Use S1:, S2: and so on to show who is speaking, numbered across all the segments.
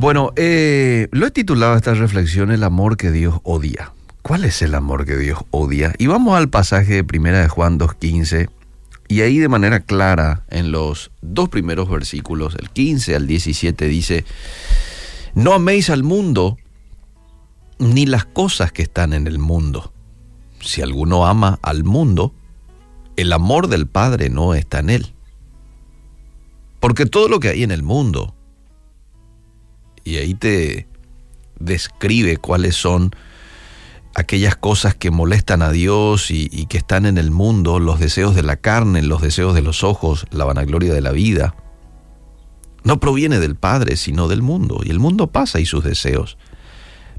S1: Bueno, eh, lo he titulado esta reflexión El amor que Dios odia. ¿Cuál es el amor que Dios odia? Y vamos al pasaje de Primera de Juan 2.15 y ahí de manera clara en los dos primeros versículos, el 15 al 17 dice, no améis al mundo ni las cosas que están en el mundo. Si alguno ama al mundo, el amor del Padre no está en él. Porque todo lo que hay en el mundo, y ahí te describe cuáles son aquellas cosas que molestan a Dios y, que están en el mundo, los deseos de la carne, los deseos de los ojos, la vanagloria de la vida, no proviene del Padre, sino del mundo. Y el mundo pasa y sus deseos.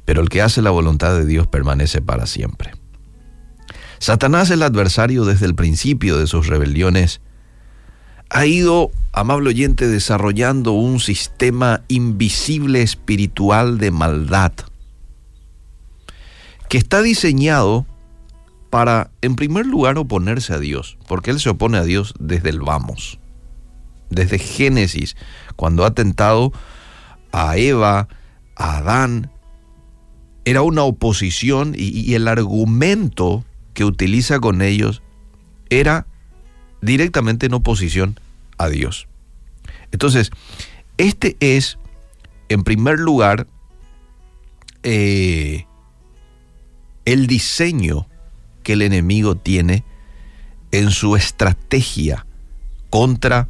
S1: Pero el que hace la voluntad de Dios permanece para siempre. Satanás, el adversario desde el principio de sus rebeliones, ha ido, amable oyente, desarrollando un sistema invisible espiritual de maldad que está diseñado para, en primer lugar, oponerse a Dios, porque Él se opone a Dios desde el vamos, desde Génesis, cuando ha tentado a Eva, a Adán, era una oposición y, el argumento que utiliza con ellos era directamente en oposición a Dios. Entonces, este es, en primer lugar, eh, el diseño que el enemigo tiene en su estrategia contra,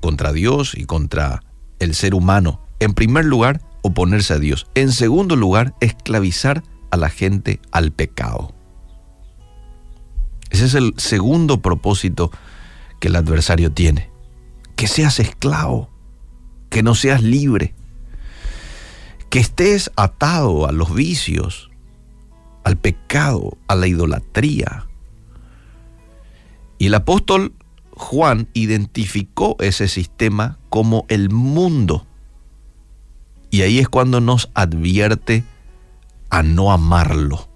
S1: contra Dios y contra el ser humano. En primer lugar, oponerse a Dios. En segundo lugar, esclavizar a la gente al pecado. Ese es el segundo propósito que el adversario tiene. Que seas esclavo, que no seas libre, que estés atado a los vicios, al pecado, a la idolatría. Y el apóstol Juan identificó ese sistema como el mundo. Y ahí es cuando nos advierte a no amarlo.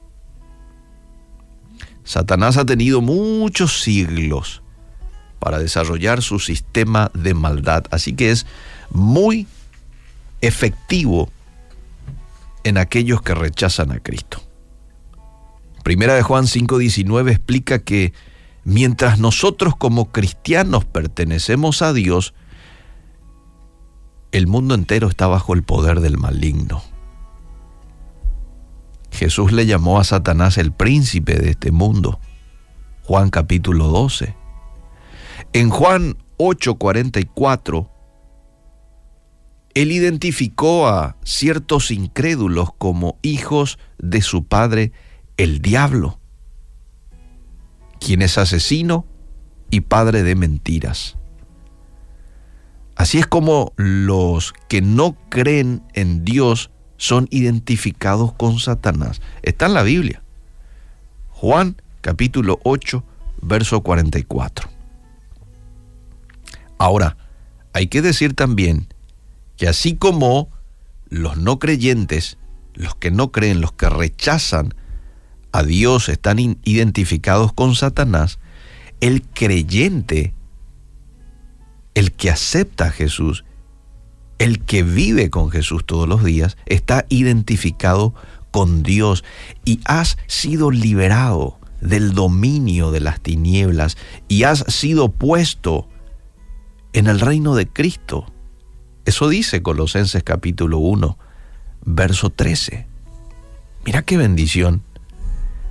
S1: Satanás ha tenido muchos siglos para desarrollar su sistema de maldad, así que es muy efectivo en aquellos que rechazan a Cristo. Primera de Juan 5:19 explica que mientras nosotros como cristianos pertenecemos a Dios, el mundo entero está bajo el poder del maligno. Jesús le llamó a Satanás el príncipe de este mundo. Juan capítulo 12. En Juan 8:44, él identificó a ciertos incrédulos como hijos de su padre el diablo, quien es asesino y padre de mentiras. Así es como los que no creen en Dios son identificados con Satanás. Está en la Biblia. Juan capítulo 8, verso 44. Ahora, hay que decir también que así como los no creyentes, los que no creen, los que rechazan a Dios están identificados con Satanás, el creyente, el que acepta a Jesús, el que vive con Jesús todos los días, está identificado con Dios y has sido liberado del dominio de las tinieblas y has sido puesto en el reino de Cristo. Eso dice Colosenses capítulo 1, verso 13. Mira qué bendición.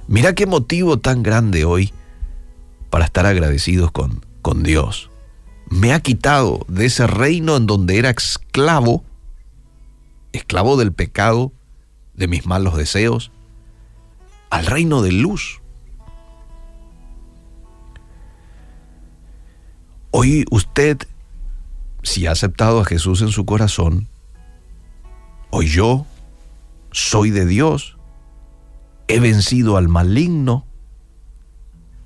S1: Mira qué motivo tan grande hoy para estar agradecidos con, con Dios. Me ha quitado de ese reino en donde era esclavo, esclavo del pecado, de mis malos deseos, al reino de luz. Hoy usted, si ha aceptado a Jesús en su corazón, hoy yo soy de Dios, he vencido al maligno.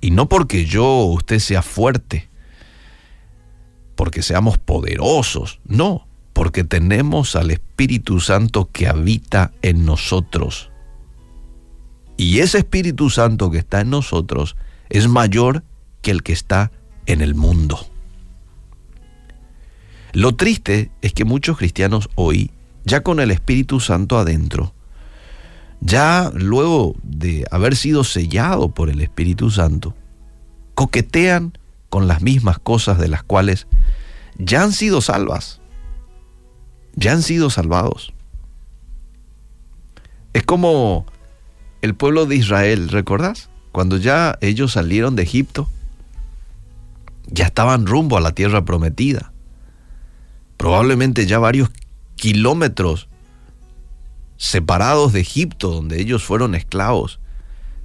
S1: Y no porque yo o usted sea fuerte, porque seamos poderosos, no, porque tenemos al Espíritu Santo que habita en nosotros. Y ese Espíritu Santo que está en nosotros es mayor que el que está en el mundo. Lo triste es que muchos cristianos hoy, ya con el Espíritu Santo adentro, ya luego de haber sido sellado por el Espíritu Santo, coquetean con las mismas cosas de las cuales ya han sido salvas, ya han sido salvados. Es como el pueblo de Israel, ¿recordás? Cuando ya ellos salieron de Egipto, ya estaban rumbo a la tierra prometida. Probablemente ya varios kilómetros separados de Egipto, donde ellos fueron esclavos.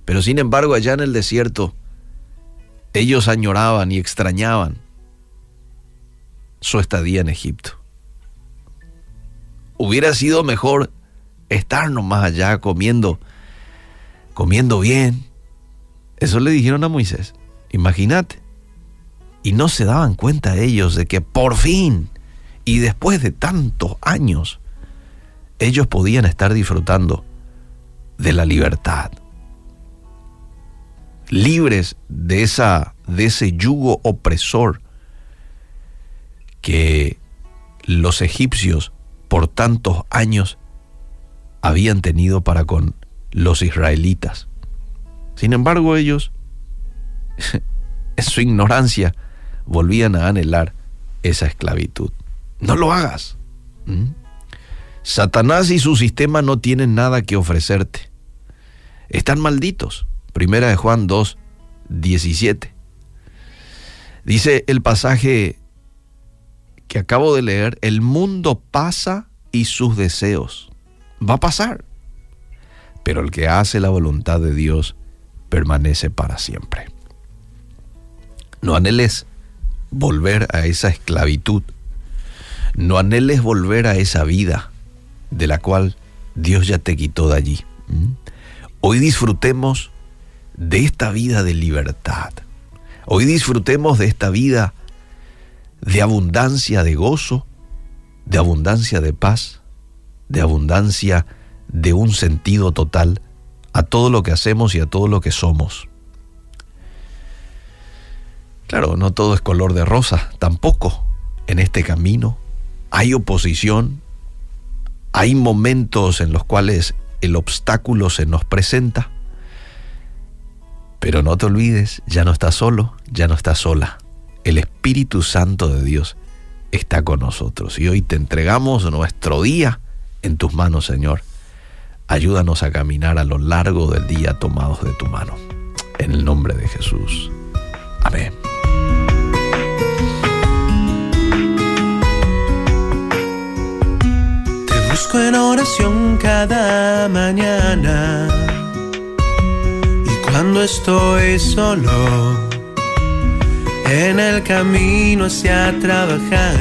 S1: Pero sin embargo, allá en el desierto, ellos añoraban y extrañaban su estadía en Egipto. Hubiera sido mejor estar nomás allá comiendo, comiendo bien. Eso le dijeron a Moisés. Imagínate. Y no se daban cuenta ellos de que por fin, y después de tantos años, ellos podían estar disfrutando de la libertad. Libres de, esa, de ese yugo opresor que los egipcios por tantos años habían tenido para con los israelitas. Sin embargo, ellos, en su ignorancia, volvían a anhelar esa esclavitud. No lo hagas. ¿Mm? Satanás y su sistema no tienen nada que ofrecerte. Están malditos. Primera de Juan 2, 17. Dice el pasaje que acabo de leer, el mundo pasa y sus deseos. Va a pasar. Pero el que hace la voluntad de Dios permanece para siempre. No anheles volver a esa esclavitud. No anheles volver a esa vida de la cual Dios ya te quitó de allí. ¿Mm? Hoy disfrutemos de esta vida de libertad. Hoy disfrutemos de esta vida de abundancia de gozo, de abundancia de paz, de abundancia de un sentido total a todo lo que hacemos y a todo lo que somos. Claro, no todo es color de rosa, tampoco en este camino. Hay oposición, hay momentos en los cuales el obstáculo se nos presenta, pero no te olvides, ya no estás solo, ya no estás sola. El Espíritu Santo de Dios está con nosotros y hoy te entregamos nuestro día en tus manos, Señor. Ayúdanos a caminar a lo largo del día tomados de tu mano. En el nombre de Jesús. Amén.
S2: busco en oración cada mañana. Y cuando estoy solo, en el camino hacia trabajar,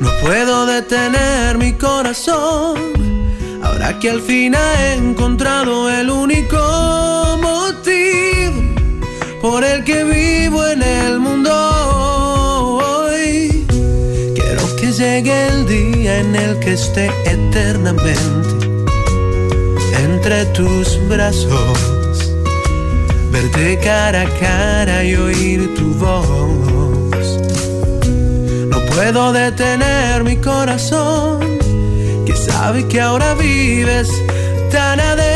S2: no puedo detener mi corazón. Ahora que al fin he encontrado el único motivo por el que vivo en el mundo llegue el día en el que esté eternamente entre tus brazos, verte cara a cara y oír tu voz. No puedo detener mi corazón, que sabe que ahora vives tan adentro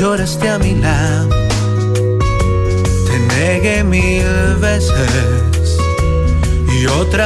S2: lloraste a mi lado. Te negué mil veces y otras.